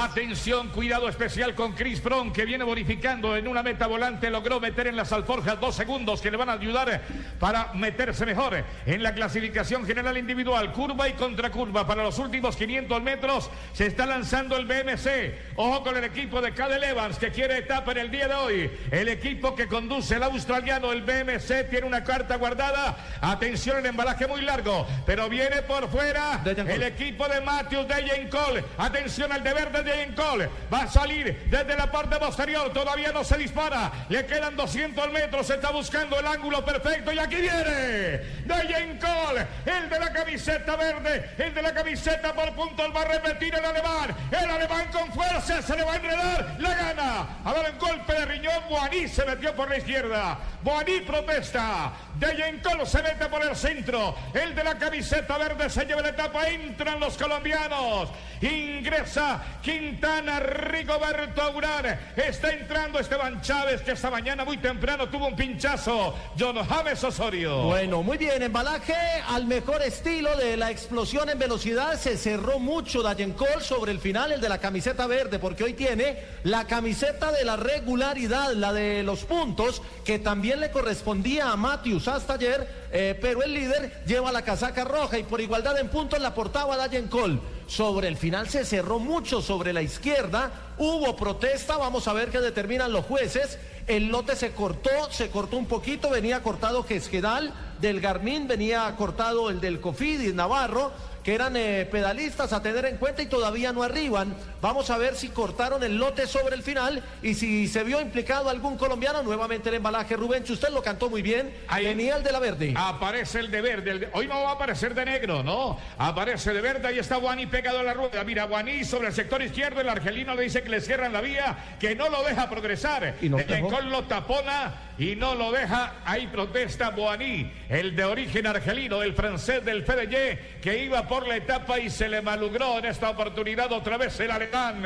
Atención, cuidado especial con Chris Brown que viene bonificando en una meta volante. Logró meter en las alforjas dos segundos que le van a ayudar para meterse mejor en la clasificación general individual. Curva y contracurva. Para los últimos 500 metros se está lanzando el BMC. Ojo con el equipo de Cadel Evans que quiere etapa en el día de hoy. El equipo que conduce el australiano, el BMC, tiene una carta guardada. Atención, el embalaje muy largo, pero viene por fuera el equipo de Matthews de Cole. Atención al deber de Jane Cole. Va a salir desde la parte posterior. Todavía no se dispara. Le quedan 200 metros. Se está buscando el ángulo perfecto. Y aquí viene Dejan Cole. El de la camiseta verde. El de la camiseta por puntos. Va a repetir el alemán. El alemán con fuerza. Se le va a enredar. La gana. A dar un golpe de riñón. Boaní se metió por la izquierda. Boaní protesta. Dejan Cole se mete por el centro. El de la camiseta verde se lleva la etapa. Entran los colombianos. Ingresa Quintana, Rigoberto Aurar. Está entrando Esteban Chávez, que esta mañana muy temprano tuvo un pinchazo. John James Osorio. Bueno, muy bien, embalaje al mejor estilo de la explosión en velocidad. Se cerró mucho Dayen Cole sobre el final, el de la camiseta verde, porque hoy tiene la camiseta de la regularidad, la de los puntos, que también le correspondía a Matthews hasta ayer, eh, pero el líder lleva la casaca roja y por igualdad en puntos la portaba Dayen Cole. Sobre el final se cerró mucho sobre la izquierda, hubo protesta, vamos a ver qué determinan los jueces. El lote se cortó, se cortó un poquito, venía cortado Gesquedal del Garmin, venía cortado el del Cofidis Navarro, que eran eh, pedalistas a tener en cuenta y todavía no arriban. Vamos a ver si cortaron el lote sobre el final y si se vio implicado algún colombiano. Nuevamente el embalaje, Rubén, usted lo cantó muy bien. Ahí Venía el de la verde. Aparece el de verde. el de- Hoy no va a aparecer de negro, ¿no? Aparece de verde. Ahí está Guaní pegado a la rueda. Mira, Guaní sobre el sector izquierdo. El argelino le dice que le cierran la vía, que no lo deja progresar. Y no dejó. Encol lo tapona y no lo deja. Ahí protesta Boaní, el de origen argelino, el francés del FDJ, que iba por la etapa y se le malogró en esta oportunidad otra vez el alemán,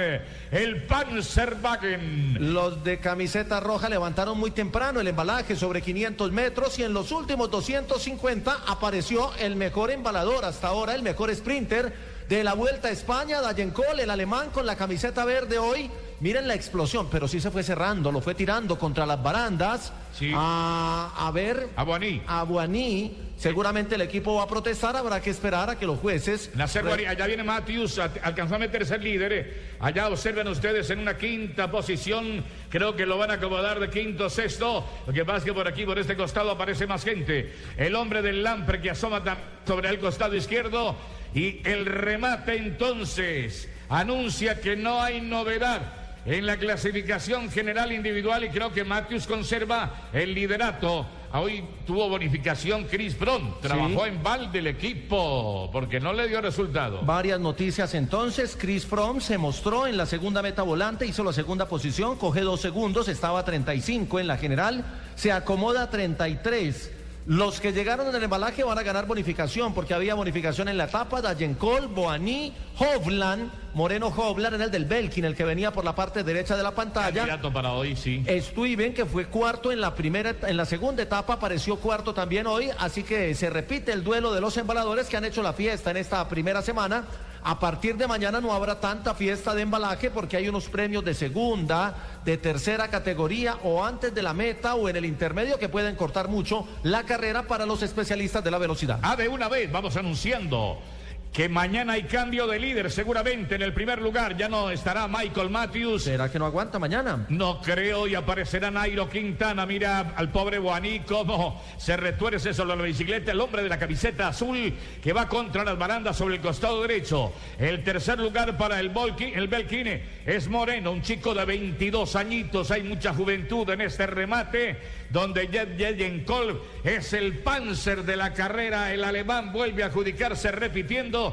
el Panzerwagen. Los de camiseta roja levantaron muy temprano el embalaje sobre 500 metros y en los últimos 250 apareció el mejor embalador hasta ahora, el mejor sprinter de la Vuelta a España, Dayen Cole, el alemán con la camiseta verde hoy. Miren la explosión, pero sí se fue cerrando, lo fue tirando contra las barandas. Sí. A, a ver. A Boaní. A Boaní. Seguramente el equipo va a protestar, habrá que esperar a que los jueces. Nacer allá viene Matthews, alcanzó a meterse el líder. eh. Allá observen ustedes en una quinta posición. Creo que lo van a acomodar de quinto, sexto. Lo que pasa es que por aquí, por este costado, aparece más gente. El hombre del Lampre que asoma sobre el costado izquierdo. Y el remate entonces anuncia que no hay novedad. En la clasificación general individual y creo que Matthews conserva el liderato. Hoy tuvo bonificación Chris Brown. Trabajó en balde el equipo porque no le dio resultado. Varias noticias entonces. Chris Fromm se mostró en la segunda meta volante, hizo la segunda posición, coge dos segundos, estaba a 35 en la general, se acomoda a 33. Los que llegaron en el embalaje van a ganar bonificación porque había bonificación en la etapa. Dayencol, Boaní, Hovland, Moreno Hovland era el del Belkin, el que venía por la parte derecha de la pantalla. Para hoy, sí. Stuyven, que fue cuarto en la primera, en la segunda etapa, apareció cuarto también hoy, así que se repite el duelo de los embaladores que han hecho la fiesta en esta primera semana. A partir de mañana no habrá tanta fiesta de embalaje porque hay unos premios de segunda, de tercera categoría o antes de la meta o en el intermedio que pueden cortar mucho la carrera para los especialistas de la velocidad. Ah, de una vez vamos anunciando que mañana hay cambio de líder seguramente en el primer lugar. Ya no estará Michael Matthews. ¿Será que no aguanta mañana? No creo y aparecerá Nairo Quintana. Mira al pobre Guaní cómo se retuerce sobre la bicicleta el hombre de la camiseta azul que va contra las barandas sobre el costado derecho. El tercer lugar para el, Volki, el Belkine es Moreno, un chico de 22 añitos. Hay mucha juventud en este remate donde Jet Jejenkol es el panzer de la carrera. El alemán vuelve a adjudicarse repitiendo.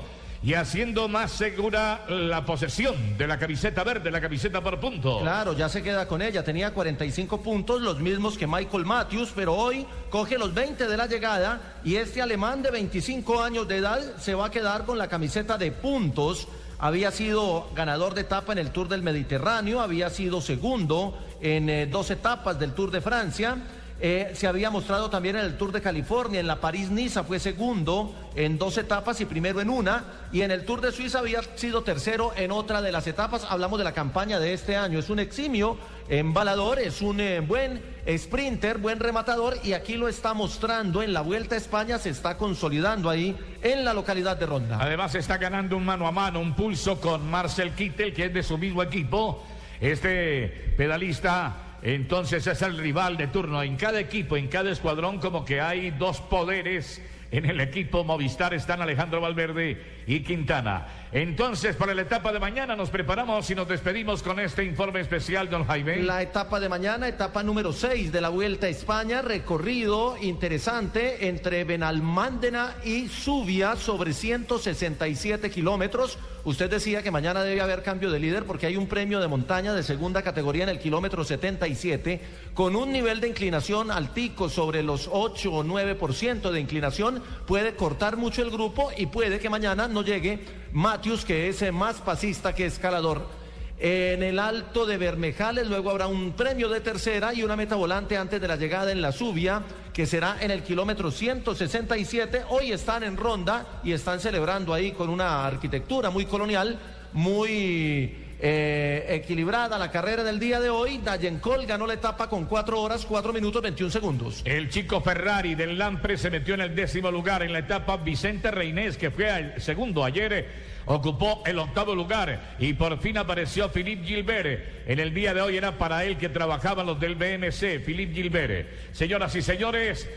Y haciendo más segura la posesión de la camiseta verde, la camiseta por punto. Claro, ya se queda con ella. Tenía 45 puntos, los mismos que Michael Matthews, pero hoy coge los 20 de la llegada y este alemán de 25 años de edad se va a quedar con la camiseta de puntos. Había sido ganador de etapa en el Tour del Mediterráneo, había sido segundo en eh, dos etapas del Tour de Francia. Eh, se había mostrado también en el Tour de California, en la París-Niza fue segundo en dos etapas y primero en una, y en el Tour de Suiza había sido tercero en otra de las etapas. Hablamos de la campaña de este año. Es un eximio embalador, es un eh, buen sprinter, buen rematador, y aquí lo está mostrando en la Vuelta a España, se está consolidando ahí en la localidad de Ronda. Además está ganando un mano a mano, un pulso con Marcel Kittel, que es de su mismo equipo. Este pedalista entonces es el rival de turno. En cada equipo, en cada escuadrón, como que hay dos poderes. En el equipo Movistar están Alejandro Valverde y Quintana. Entonces, para la etapa de mañana nos preparamos y nos despedimos con este informe especial, don Jaime. La etapa de mañana, etapa número 6 de la Vuelta a España, recorrido interesante entre Benalmándena y Subia sobre 167 kilómetros. Usted decía que mañana debe haber cambio de líder porque hay un premio de montaña de segunda categoría en el kilómetro 77 con un nivel de inclinación altico sobre los 8 o 9% de inclinación. Puede cortar mucho el grupo y puede que mañana no llegue Matthews, que es más pasista que escalador. En el alto de Bermejales, luego habrá un premio de tercera y una meta volante antes de la llegada en la subia, que será en el kilómetro 167. Hoy están en ronda y están celebrando ahí con una arquitectura muy colonial, muy eh, equilibrada la carrera del día de hoy. Dayen Cole ganó la etapa con 4 horas, 4 minutos, 21 segundos. El chico Ferrari del Lampre se metió en el décimo lugar en la etapa. Vicente Reinés, que fue el segundo ayer ocupó el octavo lugar y por fin apareció Philippe Gilbert. En el día de hoy era para él que trabajaban los del BMC, Philippe Gilbert. Señoras y señores,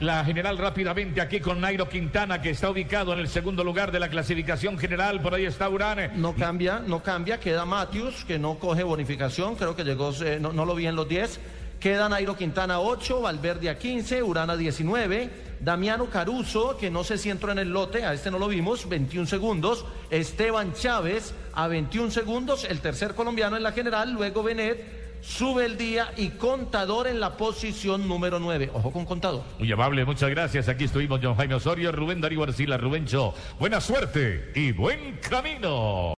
la general rápidamente aquí con Nairo Quintana que está ubicado en el segundo lugar de la clasificación general. Por ahí está Urán. No cambia, no cambia. Queda Matthews que no coge bonificación. Creo que llegó, eh, no, no lo vi en los 10. Queda Nairo Quintana 8, Valverde a 15, Urana 19, Damiano Caruso, que no sé si entró en el lote, a este no lo vimos, 21 segundos, Esteban Chávez a 21 segundos, el tercer colombiano en la general, luego Benet, sube el día y Contador en la posición número 9. Ojo con Contador. Muy amable, muchas gracias. Aquí estuvimos John Jaime Osorio, Rubén Darío Arcila, Rubencho. Buena suerte y buen camino.